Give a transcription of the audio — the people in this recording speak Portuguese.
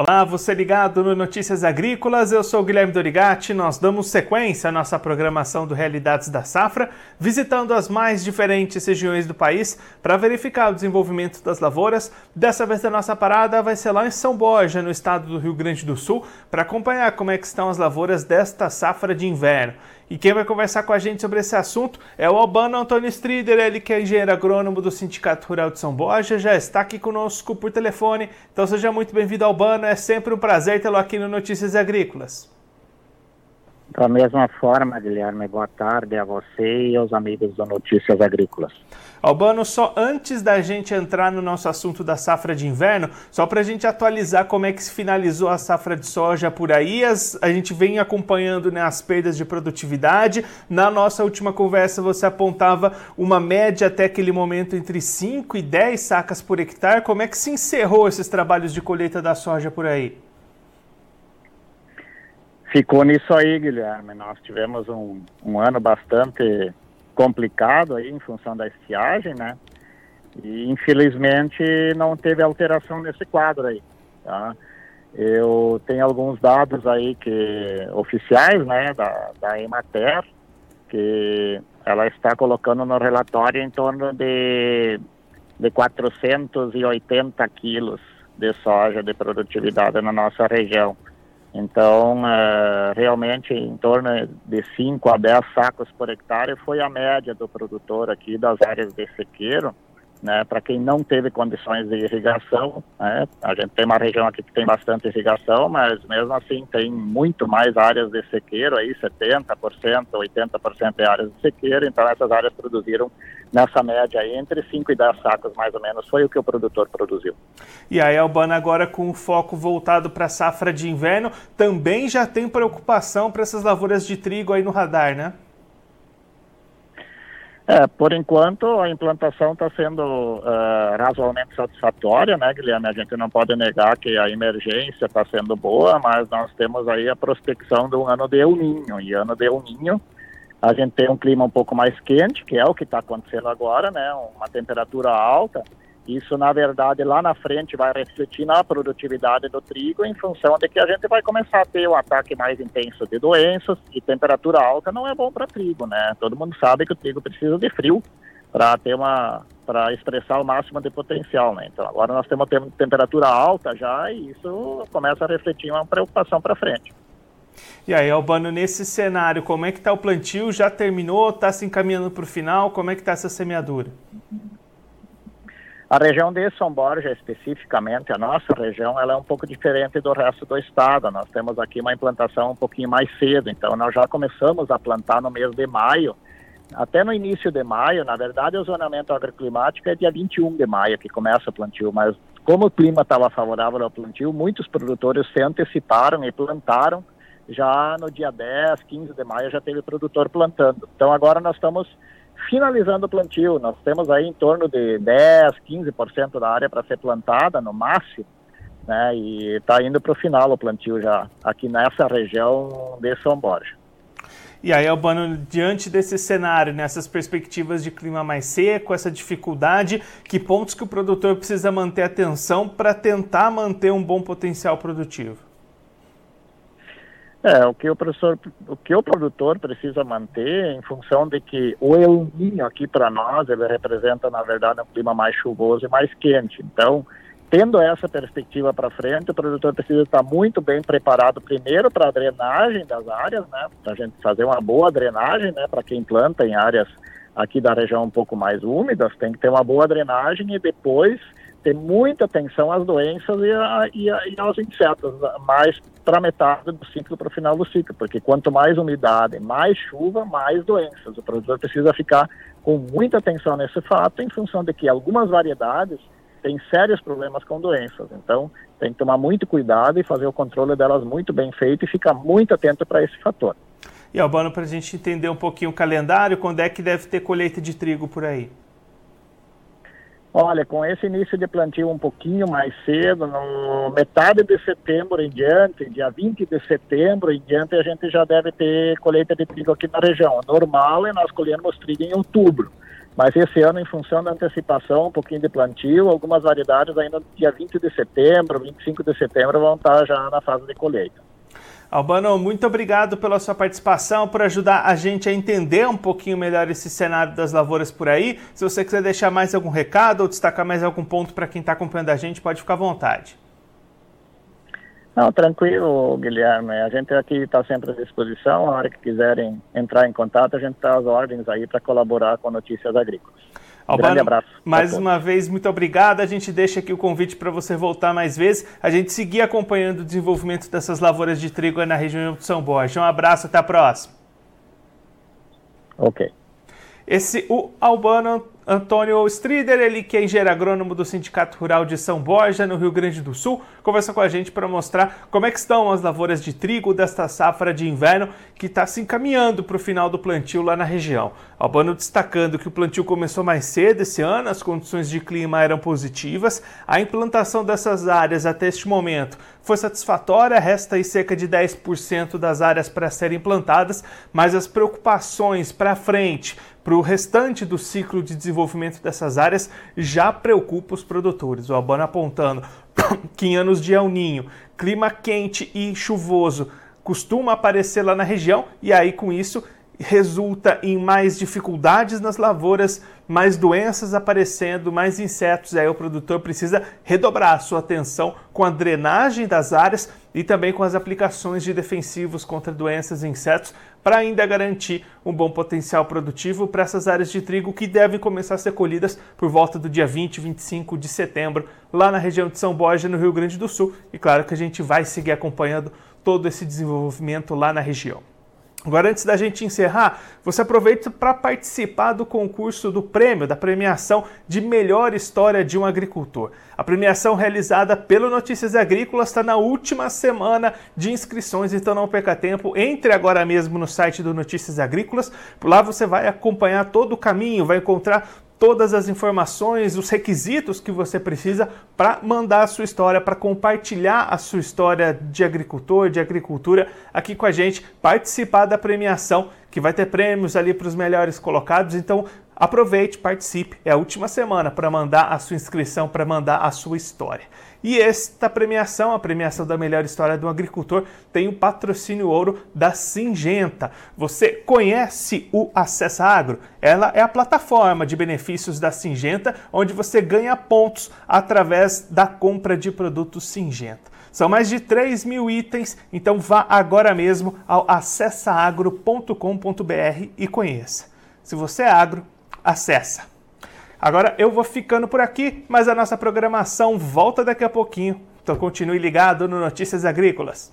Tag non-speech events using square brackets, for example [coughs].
Olá, você ligado no Notícias Agrícolas, eu sou Guilherme Dorigati. Nós damos sequência à nossa programação do Realidades da Safra, visitando as mais diferentes regiões do país para verificar o desenvolvimento das lavouras. Dessa vez a nossa parada vai ser lá em São Borja, no estado do Rio Grande do Sul, para acompanhar como é que estão as lavouras desta safra de inverno. E quem vai conversar com a gente sobre esse assunto é o Albano Antônio Strider, ele que é engenheiro agrônomo do Sindicato Rural de São Borja, já está aqui conosco por telefone. Então seja muito bem-vindo, Albano, é sempre um prazer tê-lo aqui no Notícias Agrícolas. Da mesma forma, Guilherme, boa tarde a você e aos amigos do Notícias Agrícolas. Albano, só antes da gente entrar no nosso assunto da safra de inverno, só para a gente atualizar como é que se finalizou a safra de soja por aí, as, a gente vem acompanhando né, as perdas de produtividade. Na nossa última conversa, você apontava uma média até aquele momento entre 5 e 10 sacas por hectare. Como é que se encerrou esses trabalhos de colheita da soja por aí? Ficou nisso aí, Guilherme. Nós tivemos um, um ano bastante complicado aí em função da estiagem, né? E infelizmente não teve alteração nesse quadro aí, tá? Eu tenho alguns dados aí que oficiais, né, da, da Emater, que ela está colocando no relatório em torno de, de 480 quilos de soja de produtividade na nossa região. Então, uh, realmente, em torno de 5 a 10 sacos por hectare foi a média do produtor aqui das áreas de sequeiro. Né, para quem não teve condições de irrigação, né, a gente tem uma região aqui que tem bastante irrigação, mas mesmo assim tem muito mais áreas de sequeiro, aí 70%, 80% é áreas de sequeiro, então essas áreas produziram nessa média aí, entre 5 e 10 sacos mais ou menos, foi o que o produtor produziu. E aí, Albana, agora com o foco voltado para a safra de inverno, também já tem preocupação para essas lavouras de trigo aí no radar, né? É, por enquanto a implantação está sendo uh, razoavelmente satisfatória, né, Guilherme? A gente não pode negar que a emergência está sendo boa, mas nós temos aí a prospecção de um ano de El Ninho. E ano de El Ninho a gente tem um clima um pouco mais quente, que é o que está acontecendo agora, né? Uma temperatura alta. Isso, na verdade, lá na frente vai refletir na produtividade do trigo em função de que a gente vai começar a ter um ataque mais intenso de doenças e temperatura alta não é bom para trigo, né? Todo mundo sabe que o trigo precisa de frio para ter uma para expressar o máximo de potencial, né? Então agora nós temos temperatura alta já e isso começa a refletir uma preocupação para frente. E aí, Albano, nesse cenário, como é que está o plantio? Já terminou? Está se encaminhando para o final? Como é que está essa semeadura? A região de São Borja, especificamente, a nossa região, ela é um pouco diferente do resto do estado. Nós temos aqui uma implantação um pouquinho mais cedo, então nós já começamos a plantar no mês de maio. Até no início de maio, na verdade, o zonamento agroclimático é dia 21 de maio que começa o plantio, mas como o clima estava favorável ao plantio, muitos produtores se anteciparam e plantaram já no dia 10, 15 de maio já teve produtor plantando. Então agora nós estamos finalizando o plantio. Nós temos aí em torno de 10, 15% da área para ser plantada no máximo, né? E está indo para o final o plantio já aqui nessa região de São Borja. E aí, Albano, diante desse cenário, nessas perspectivas de clima mais seco, essa dificuldade, que pontos que o produtor precisa manter atenção para tentar manter um bom potencial produtivo? É, o que o professor, o que o produtor precisa manter em função de que o El Niño aqui para nós, ele representa na verdade um clima mais chuvoso e mais quente. Então, tendo essa perspectiva para frente, o produtor precisa estar muito bem preparado primeiro para a drenagem das áreas, né? Para a gente fazer uma boa drenagem, né? Para quem planta em áreas aqui da região um pouco mais úmidas, tem que ter uma boa drenagem e depois ter muita atenção às doenças e, a, e, a, e aos insetos, mais para metade do ciclo para o final do ciclo, porque quanto mais umidade, mais chuva, mais doenças. O produtor precisa ficar com muita atenção nesse fato, em função de que algumas variedades têm sérios problemas com doenças. Então, tem que tomar muito cuidado e fazer o controle delas muito bem feito e ficar muito atento para esse fator. E Albano, para a gente entender um pouquinho o calendário, quando é que deve ter colheita de trigo por aí? Olha, com esse início de plantio um pouquinho mais cedo, no metade de setembro em diante, dia 20 de setembro em diante, a gente já deve ter colheita de trigo aqui na região. Normal é nós colhemos trigo em outubro. Mas esse ano, em função da antecipação, um pouquinho de plantio, algumas variedades ainda dia 20 de setembro, 25 de setembro vão estar já na fase de colheita. Albano, muito obrigado pela sua participação, por ajudar a gente a entender um pouquinho melhor esse cenário das lavouras por aí. Se você quiser deixar mais algum recado ou destacar mais algum ponto para quem está acompanhando a gente, pode ficar à vontade. Não, tranquilo, Guilherme. A gente aqui está sempre à disposição. A hora que quiserem entrar em contato, a gente está às ordens aí para colaborar com Notícias Agrícolas. Um grande abraço. Mais uma vez, muito obrigado. A gente deixa aqui o convite para você voltar mais vezes. A gente seguir acompanhando o desenvolvimento dessas lavouras de trigo na região de São Borja. Um abraço, até a próxima. Ok. Esse, o Albano Antônio Strider, ele que é engenheiro agrônomo do Sindicato Rural de São Borja, no Rio Grande do Sul, conversa com a gente para mostrar como é que estão as lavouras de trigo desta safra de inverno que está se encaminhando para o final do plantio lá na região. Albano destacando que o plantio começou mais cedo esse ano, as condições de clima eram positivas, a implantação dessas áreas até este momento foi satisfatória, resta aí cerca de 10% das áreas para serem implantadas, mas as preocupações para frente para o restante do ciclo de desenvolvimento dessas áreas já preocupa os produtores. O Albano apontando [coughs] que em anos de El Ninho, clima quente e chuvoso costuma aparecer lá na região e aí com isso resulta em mais dificuldades nas lavouras, mais doenças aparecendo, mais insetos. Aí o produtor precisa redobrar a sua atenção com a drenagem das áreas e também com as aplicações de defensivos contra doenças e insetos para ainda garantir um bom potencial produtivo para essas áreas de trigo que devem começar a ser colhidas por volta do dia 20 25 de setembro, lá na região de São Borja, no Rio Grande do Sul. E claro que a gente vai seguir acompanhando todo esse desenvolvimento lá na região. Agora, antes da gente encerrar, você aproveita para participar do concurso do prêmio, da premiação de melhor história de um agricultor. A premiação realizada pelo Notícias Agrícolas está na última semana de inscrições, então não perca tempo. Entre agora mesmo no site do Notícias Agrícolas. Por lá você vai acompanhar todo o caminho, vai encontrar todas as informações, os requisitos que você precisa para mandar a sua história, para compartilhar a sua história de agricultor, de agricultura aqui com a gente, participar da premiação, que vai ter prêmios ali para os melhores colocados. Então, aproveite, participe. É a última semana para mandar a sua inscrição, para mandar a sua história. E esta premiação, a premiação da melhor história do agricultor, tem o patrocínio ouro da Singenta. Você conhece o Acessa Agro? Ela é a plataforma de benefícios da Singenta, onde você ganha pontos através da compra de produtos Singenta. São mais de 3 mil itens, então vá agora mesmo ao acessaagro.com.br e conheça. Se você é agro, acessa. Agora eu vou ficando por aqui, mas a nossa programação volta daqui a pouquinho. Então continue ligado no Notícias Agrícolas.